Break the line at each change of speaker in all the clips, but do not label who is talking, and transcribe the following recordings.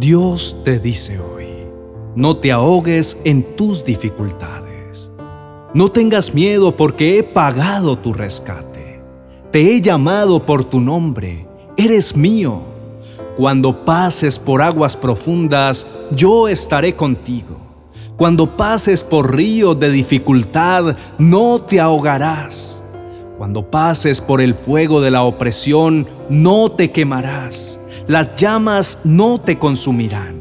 Dios te dice hoy, no te ahogues en tus dificultades. No tengas miedo porque he pagado tu rescate. Te he llamado por tu nombre, eres mío. Cuando pases por aguas profundas, yo estaré contigo. Cuando pases por ríos de dificultad, no te ahogarás. Cuando pases por el fuego de la opresión, no te quemarás. Las llamas no te consumirán.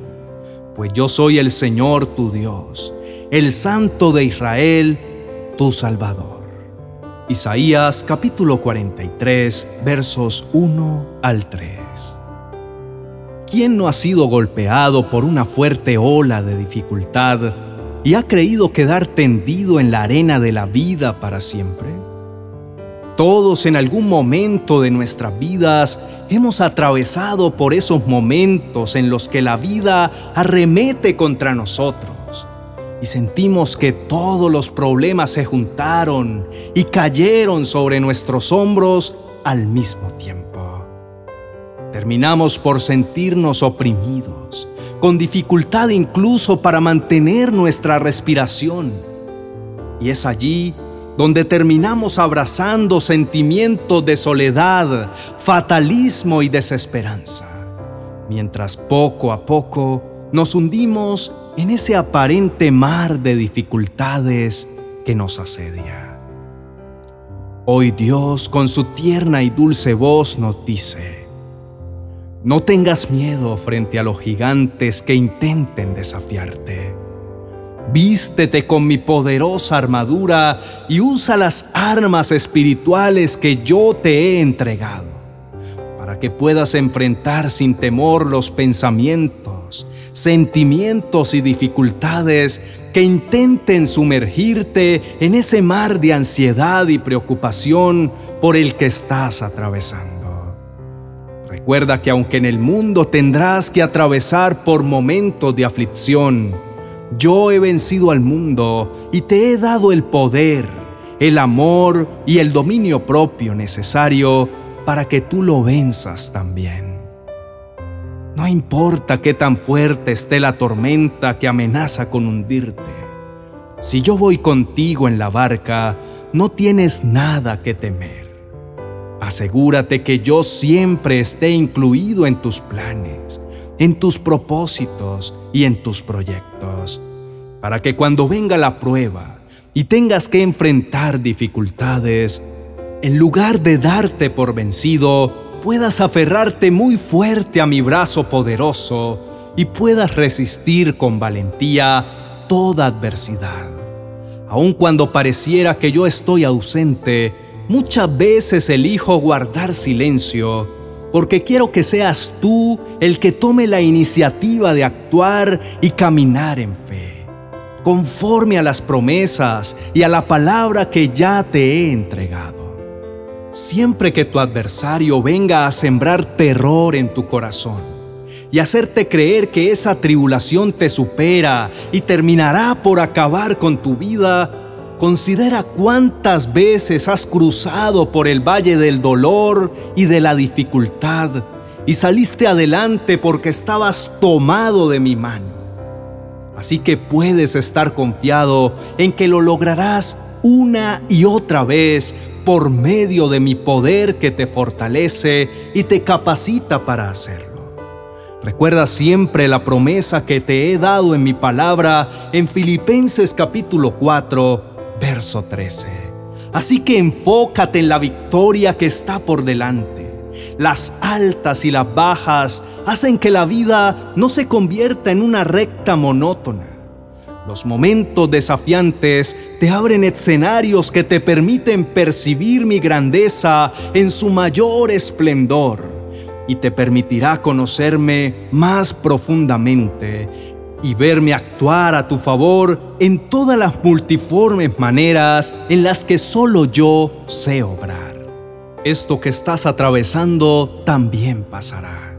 Pues yo soy el Señor tu Dios, el Santo de Israel, tu Salvador. Isaías capítulo 43 versos 1 al 3. ¿Quién no ha sido golpeado por una fuerte ola de dificultad y ha creído quedar tendido en la arena de la vida para siempre? Todos en algún momento de nuestras vidas hemos atravesado por esos momentos en los que la vida arremete contra nosotros y sentimos que todos los problemas se juntaron y cayeron sobre nuestros hombros al mismo tiempo. Terminamos por sentirnos oprimidos, con dificultad incluso para mantener nuestra respiración. Y es allí donde terminamos abrazando sentimientos de soledad, fatalismo y desesperanza, mientras poco a poco nos hundimos en ese aparente mar de dificultades que nos asedia. Hoy Dios con su tierna y dulce voz nos dice, no tengas miedo frente a los gigantes que intenten desafiarte Vístete con mi poderosa armadura y usa las armas espirituales que yo te he entregado, para que puedas enfrentar sin temor los pensamientos, sentimientos y dificultades que intenten sumergirte en ese mar de ansiedad y preocupación por el que estás atravesando. Recuerda que aunque en el mundo tendrás que atravesar por momentos de aflicción, yo he vencido al mundo y te he dado el poder, el amor y el dominio propio necesario para que tú lo venzas también. No importa qué tan fuerte esté la tormenta que amenaza con hundirte. Si yo voy contigo en la barca, no tienes nada que temer. Asegúrate que yo siempre esté incluido en tus planes en tus propósitos y en tus proyectos, para que cuando venga la prueba y tengas que enfrentar dificultades, en lugar de darte por vencido, puedas aferrarte muy fuerte a mi brazo poderoso y puedas resistir con valentía toda adversidad. Aun cuando pareciera que yo estoy ausente, muchas veces elijo guardar silencio porque quiero que seas tú el que tome la iniciativa de actuar y caminar en fe, conforme a las promesas y a la palabra que ya te he entregado. Siempre que tu adversario venga a sembrar terror en tu corazón y hacerte creer que esa tribulación te supera y terminará por acabar con tu vida, Considera cuántas veces has cruzado por el valle del dolor y de la dificultad y saliste adelante porque estabas tomado de mi mano. Así que puedes estar confiado en que lo lograrás una y otra vez por medio de mi poder que te fortalece y te capacita para hacerlo. Recuerda siempre la promesa que te he dado en mi palabra en Filipenses capítulo 4, Verso 13. Así que enfócate en la victoria que está por delante. Las altas y las bajas hacen que la vida no se convierta en una recta monótona. Los momentos desafiantes te abren escenarios que te permiten percibir mi grandeza en su mayor esplendor y te permitirá conocerme más profundamente y verme actuar a tu favor en todas las multiformes maneras en las que solo yo sé obrar. Esto que estás atravesando también pasará.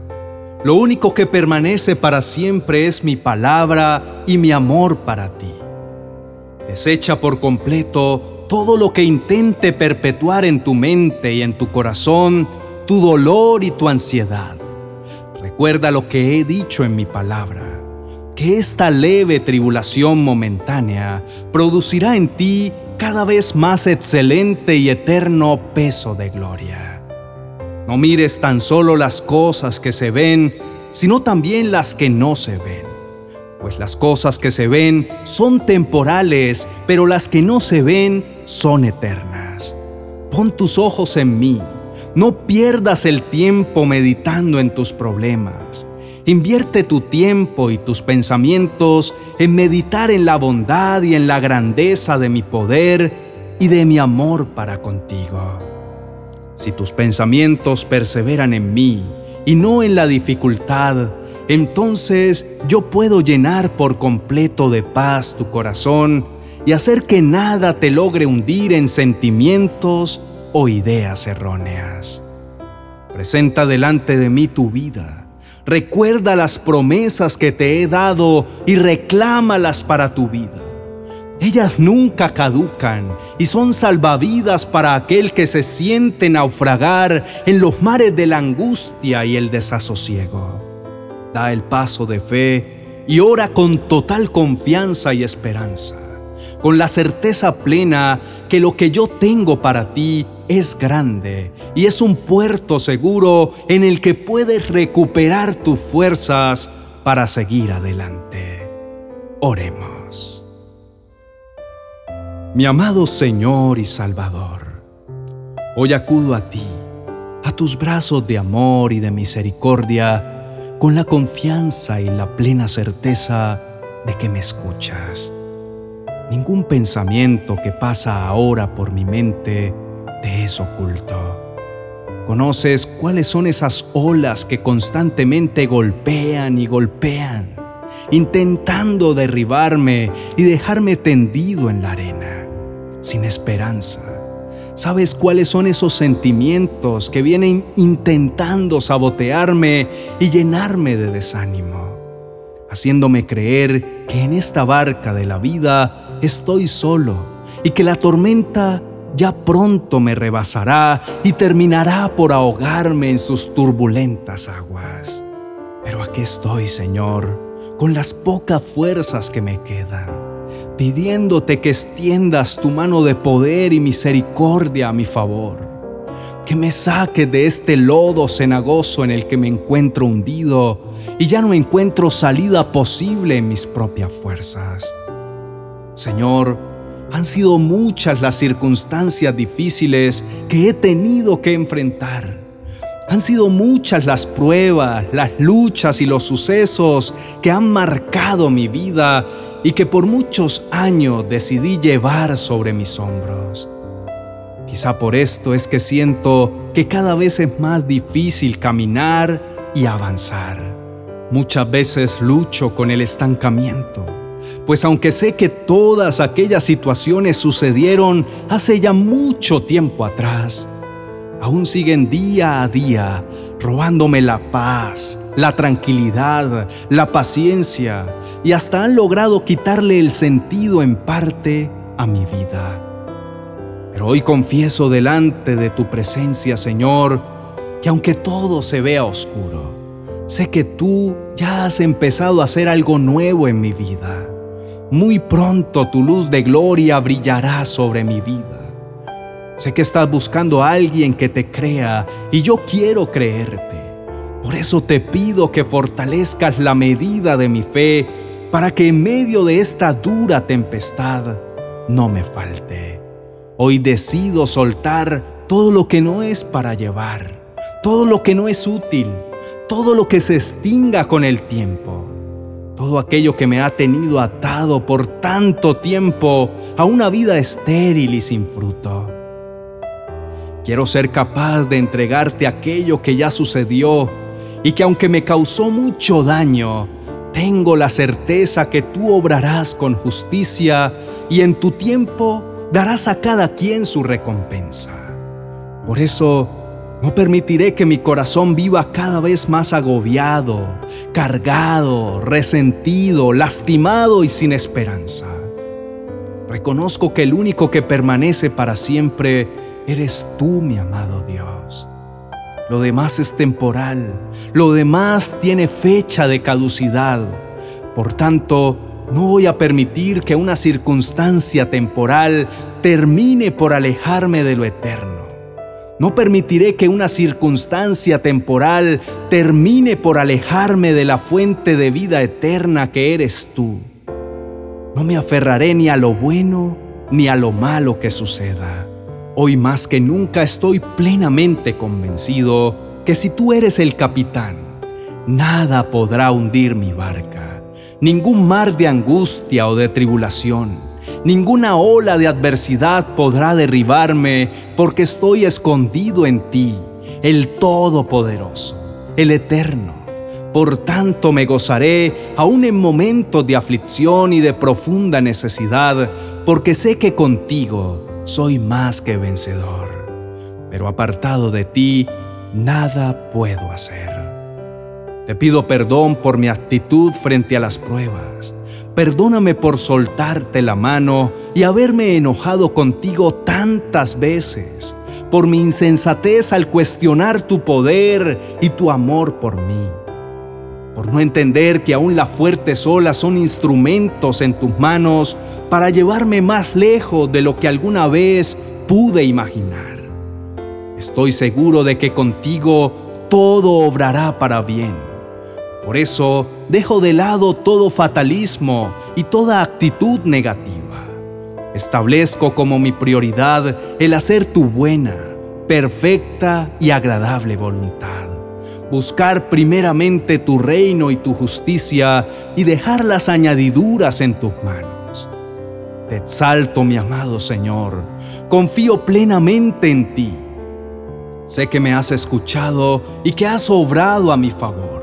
Lo único que permanece para siempre es mi palabra y mi amor para ti. Desecha por completo todo lo que intente perpetuar en tu mente y en tu corazón tu dolor y tu ansiedad Recuerda lo que he dicho en mi palabra, esta leve tribulación momentánea producirá en ti cada vez más excelente y eterno peso de gloria. No mires tan solo las cosas que se ven, sino también las que no se ven. Pues las cosas que se ven son temporales, pero las que no se ven son eternas. Pon tus ojos en mí, no pierdas el tiempo meditando en tus problemas. Invierte tu tiempo y tus pensamientos en meditar en la bondad y en la grandeza de mi poder y de mi amor para contigo. Si tus pensamientos perseveran en mí y no en la dificultad, entonces yo puedo llenar por completo de paz tu corazón y hacer que nada te logre hundir en sentimientos o ideas erróneas. Presenta delante de mí tu vida Recuerda las promesas que te he dado y reclámalas para tu vida. Ellas nunca caducan y son salvavidas para aquel que se siente naufragar en los mares de la angustia y el desasosiego. Da el paso de fe y ora con total confianza y esperanza, con la certeza plena que lo que yo tengo para ti es grande y es un puerto seguro en el que puedes recuperar tus fuerzas para seguir adelante. Oremos. Mi amado Señor y Salvador, hoy acudo a ti, a tus brazos de amor y de misericordia, con la confianza y la plena certeza de que me escuchas. Ningún pensamiento que pasa ahora por mi mente te es oculto. Conoces cuáles son esas olas que constantemente golpean y golpean, intentando derribarme y dejarme tendido en la arena, sin esperanza. Sabes cuáles son esos sentimientos que vienen intentando sabotearme y llenarme de desánimo, haciéndome creer que en esta barca de la vida estoy solo y que la tormenta ya pronto me rebasará y terminará por ahogarme en sus turbulentas aguas. Pero aquí estoy, Señor, con las pocas fuerzas que me quedan, pidiéndote que extiendas tu mano de poder y misericordia a mi favor, que me saque de este lodo cenagoso en el que me encuentro hundido y ya no encuentro salida posible en mis propias fuerzas. Señor, han sido muchas las circunstancias difíciles que he tenido que enfrentar. Han sido muchas las pruebas, las luchas y los sucesos que han marcado mi vida y que por muchos años decidí llevar sobre mis hombros. Quizá por esto es que siento que cada vez es más difícil caminar y avanzar. Muchas veces lucho con el estancamiento pues aunque sé que todas aquellas situaciones sucedieron hace ya mucho tiempo atrás, aún siguen día a día robándome la paz, la tranquilidad, la paciencia y hasta han logrado quitarle el sentido en parte a mi vida. Pero hoy confieso delante de tu presencia, Señor, que aunque todo se vea oscuro, sé que tú ya has empezado a hacer algo nuevo en mi vida muy pronto tu luz de gloria brillará sobre mi vida. Sé que estás buscando a alguien que te crea y yo quiero creerte. Por eso te pido que fortalezcas la medida de mi fe para que en medio de esta dura tempestad no me falte. Hoy decido soltar todo lo que no es para llevar, todo lo que no es útil, todo lo que se extinga con el tiempo todo aquello que me ha tenido atado por tanto tiempo a una vida estéril y sin fruto. Quiero ser capaz de entregarte aquello que ya sucedió y que aunque me causó mucho daño, tengo la certeza que tú obrarás con justicia y en tu tiempo darás a cada quien su recompensa. Por eso, no permitiré que mi corazón viva cada vez más agobiado, cargado, resentido, lastimado y sin esperanza. Reconozco que el único que permanece para siempre eres tú, mi amado Dios. Lo demás es temporal, lo demás tiene fecha de caducidad. Por tanto, no voy a permitir que una circunstancia temporal termine por alejarme de lo eterno. No permitiré que una circunstancia temporal termine por alejarme de la fuente de vida eterna que eres tú. No me aferraré ni a lo bueno ni a lo malo que suceda. Hoy más que nunca estoy plenamente convencido que si tú eres el capitán, nada podrá hundir mi barca, ningún mar de angustia o de tribulación Ninguna ola de adversidad podrá derribarme porque estoy escondido en ti, el Todopoderoso, el Eterno. Por tanto me gozaré aún en momentos de aflicción y de profunda necesidad, porque sé que contigo soy más que vencedor. Pero apartado de ti, nada puedo hacer. Te pido perdón por mi actitud frente a las pruebas Perdóname por soltarte la mano y haberme enojado contigo tantas veces, por mi insensatez al cuestionar tu poder y tu amor por mí, por no entender que aún las fuertes olas son instrumentos en tus manos para llevarme más lejos de lo que alguna vez pude imaginar. Estoy seguro de que contigo todo obrará para bien por eso dejo de lado todo fatalismo y toda actitud negativa. Establezco como mi prioridad el hacer tu buena, perfecta y agradable voluntad. Buscar primeramente tu reino y tu justicia y dejar las añadiduras en tus manos. Te exalto, mi amado Señor. Confío plenamente en ti. Sé que me has escuchado y que has obrado a mi favor.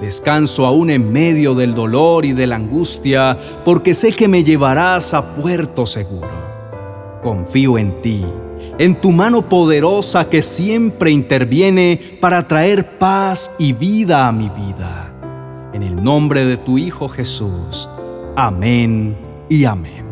Descanso aún en medio del dolor y de la angustia, porque sé que me llevarás a puerto seguro. Confío en ti, en tu mano poderosa que siempre interviene para traer paz y vida a mi vida. En el nombre de tu Hijo Jesús. Amén y amén.